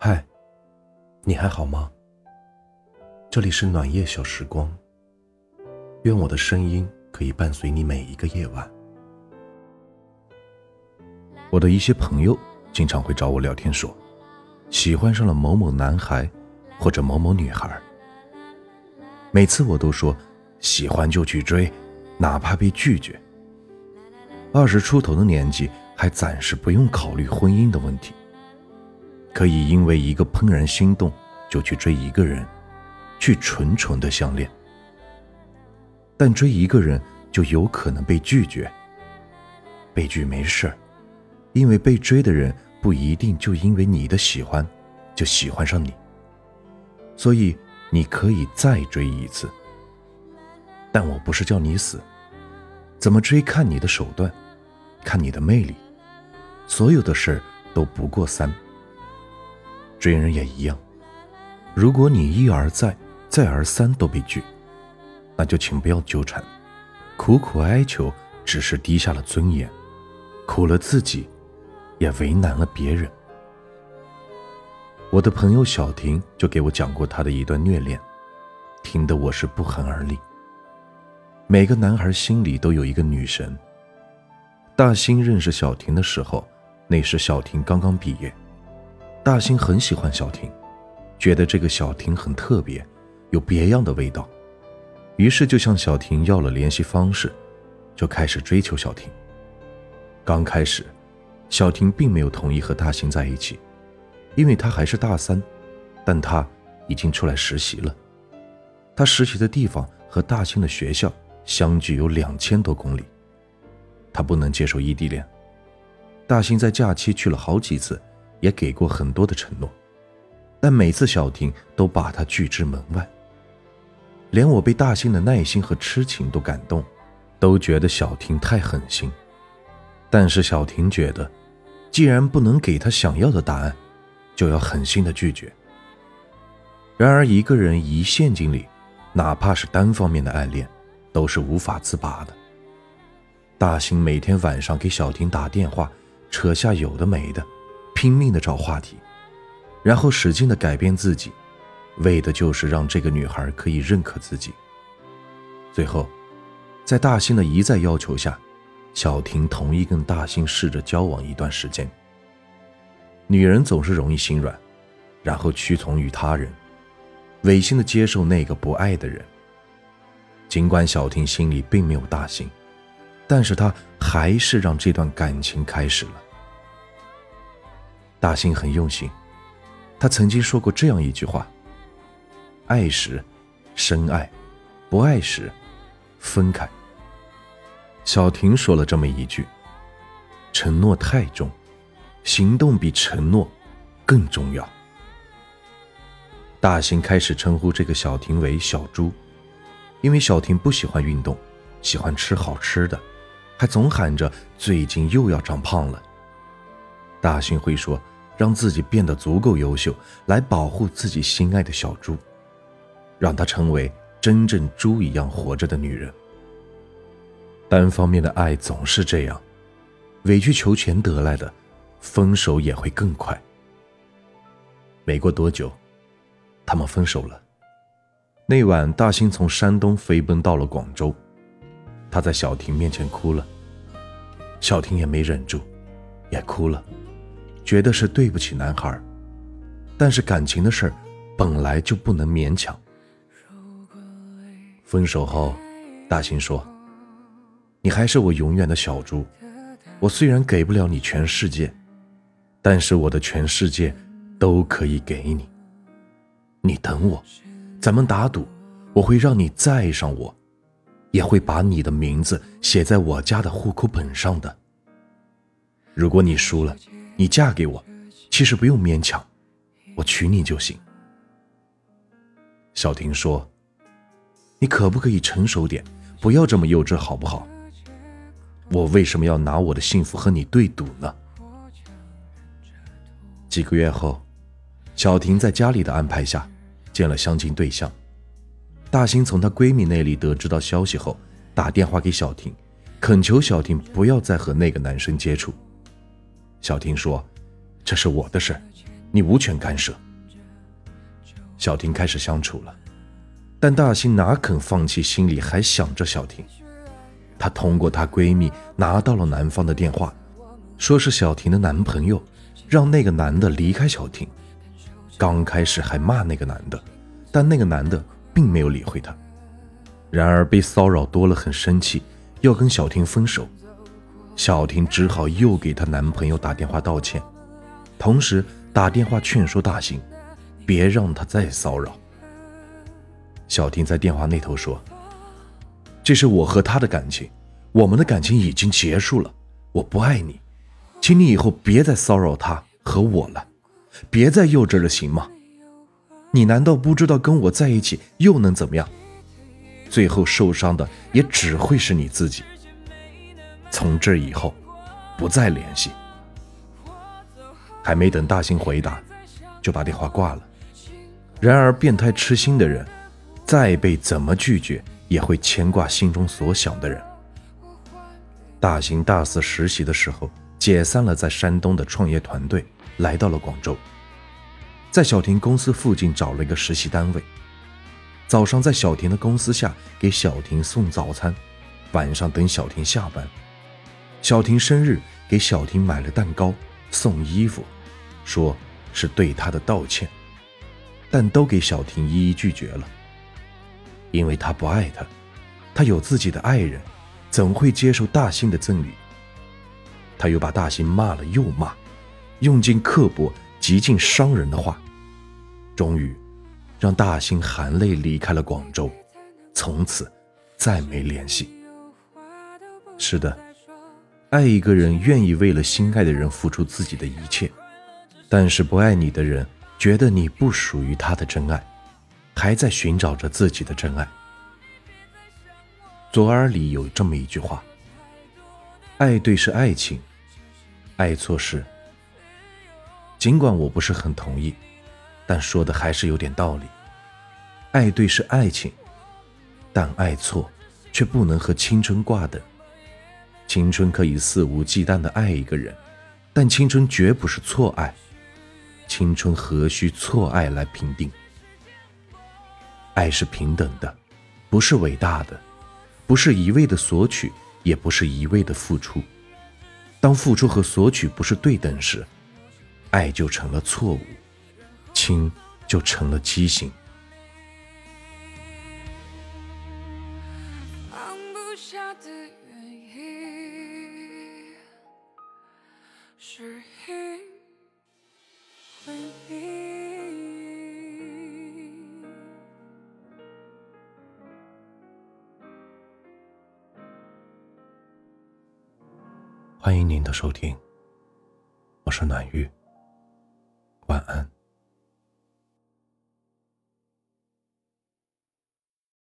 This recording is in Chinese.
嗨，你还好吗？这里是暖夜小时光，愿我的声音可以伴随你每一个夜晚。我的一些朋友经常会找我聊天，说喜欢上了某某男孩或者某某女孩。每次我都说喜欢就去追，哪怕被拒绝。二十出头的年纪，还暂时不用考虑婚姻的问题，可以因为一个怦然心动就去追一个人，去纯纯的相恋。但追一个人就有可能被拒绝。被拒没事因为被追的人不一定就因为你的喜欢就喜欢上你，所以你可以再追一次。但我不是叫你死。怎么追？看你的手段，看你的魅力。所有的事都不过三。追人也一样。如果你一而再、再而三都被拒，那就请不要纠缠。苦苦哀求，只是低下了尊严，苦了自己，也为难了别人。我的朋友小婷就给我讲过她的一段虐恋，听得我是不寒而栗。每个男孩心里都有一个女神。大兴认识小婷的时候，那时小婷刚刚毕业。大兴很喜欢小婷，觉得这个小婷很特别，有别样的味道，于是就向小婷要了联系方式，就开始追求小婷。刚开始，小婷并没有同意和大兴在一起，因为他还是大三，但他已经出来实习了。他实习的地方和大兴的学校。相距有两千多公里，他不能接受异地恋。大兴在假期去了好几次，也给过很多的承诺，但每次小婷都把他拒之门外。连我被大兴的耐心和痴情都感动，都觉得小婷太狠心。但是小婷觉得，既然不能给他想要的答案，就要狠心的拒绝。然而一个人一陷进里，哪怕是单方面的暗恋。都是无法自拔的。大兴每天晚上给小婷打电话，扯下有的没的，拼命的找话题，然后使劲的改变自己，为的就是让这个女孩可以认可自己。最后，在大兴的一再要求下，小婷同意跟大兴试着交往一段时间。女人总是容易心软，然后屈从于他人，违心的接受那个不爱的人。尽管小婷心里并没有大兴，但是她还是让这段感情开始了。大兴很用心，他曾经说过这样一句话：“爱时，深爱；不爱时，分开。”小婷说了这么一句：“承诺太重，行动比承诺更重要。”大兴开始称呼这个小婷为小猪。因为小婷不喜欢运动，喜欢吃好吃的，还总喊着最近又要长胖了。大兴会说，让自己变得足够优秀，来保护自己心爱的小猪，让她成为真正猪一样活着的女人。单方面的爱总是这样，委曲求全得来的，分手也会更快。没过多久，他们分手了。那晚，大兴从山东飞奔到了广州，他在小婷面前哭了，小婷也没忍住，也哭了，觉得是对不起男孩，但是感情的事儿本来就不能勉强。分手后，大兴说：“你还是我永远的小猪，我虽然给不了你全世界，但是我的全世界都可以给你，你等我。”咱们打赌，我会让你再爱上我，也会把你的名字写在我家的户口本上的。如果你输了，你嫁给我，其实不用勉强，我娶你就行。小婷说：“你可不可以成熟点，不要这么幼稚，好不好？我为什么要拿我的幸福和你对赌呢？”几个月后，小婷在家里的安排下。见了相亲对象，大兴从她闺蜜那里得知到消息后，打电话给小婷，恳求小婷不要再和那个男生接触。小婷说：“这是我的事，你无权干涉。小婷开始相处了，但大兴哪肯放弃，心里还想着小婷。她通过她闺蜜拿到了男方的电话，说是小婷的男朋友让那个男的离开小婷。刚开始还骂那个男的，但那个男的并没有理会她。然而被骚扰多了，很生气，要跟小婷分手。小婷只好又给她男朋友打电话道歉，同时打电话劝说大兴，别让他再骚扰。小婷在电话那头说：“这是我和他的感情，我们的感情已经结束了，我不爱你，请你以后别再骚扰他和我了，别再幼稚了，行吗？你难道不知道跟我在一起又能怎么样？最后受伤的也只会是你自己。”从这以后，不再联系。还没等大兴回答，就把电话挂了。然而，变态痴心的人，再被怎么拒绝，也会牵挂心中所想的人。大兴大四实习的时候，解散了在山东的创业团队，来到了广州，在小婷公司附近找了一个实习单位。早上在小婷的公司下给小婷送早餐，晚上等小婷下班。小婷生日，给小婷买了蛋糕，送衣服，说是对她的道歉，但都给小婷一一拒绝了，因为他不爱他她，有自己的爱人，怎会接受大兴的赠礼？他又把大兴骂了又骂，用尽刻薄、极尽伤人的话，终于让大兴含泪离开了广州，从此再没联系。是的。爱一个人，愿意为了心爱的人付出自己的一切，但是不爱你的人，觉得你不属于他的真爱，还在寻找着自己的真爱。左耳里有这么一句话：“爱对是爱情，爱错是。”尽管我不是很同意，但说的还是有点道理。爱对是爱情，但爱错，却不能和青春挂等。青春可以肆无忌惮的爱一个人，但青春绝不是错爱。青春何须错爱来评定？爱是平等的，不是伟大的，不是一味的索取，也不是一味的付出。当付出和索取不是对等时，爱就成了错误，情就成了畸形。放不下的原因只因为你。欢迎您的收听，我是暖玉，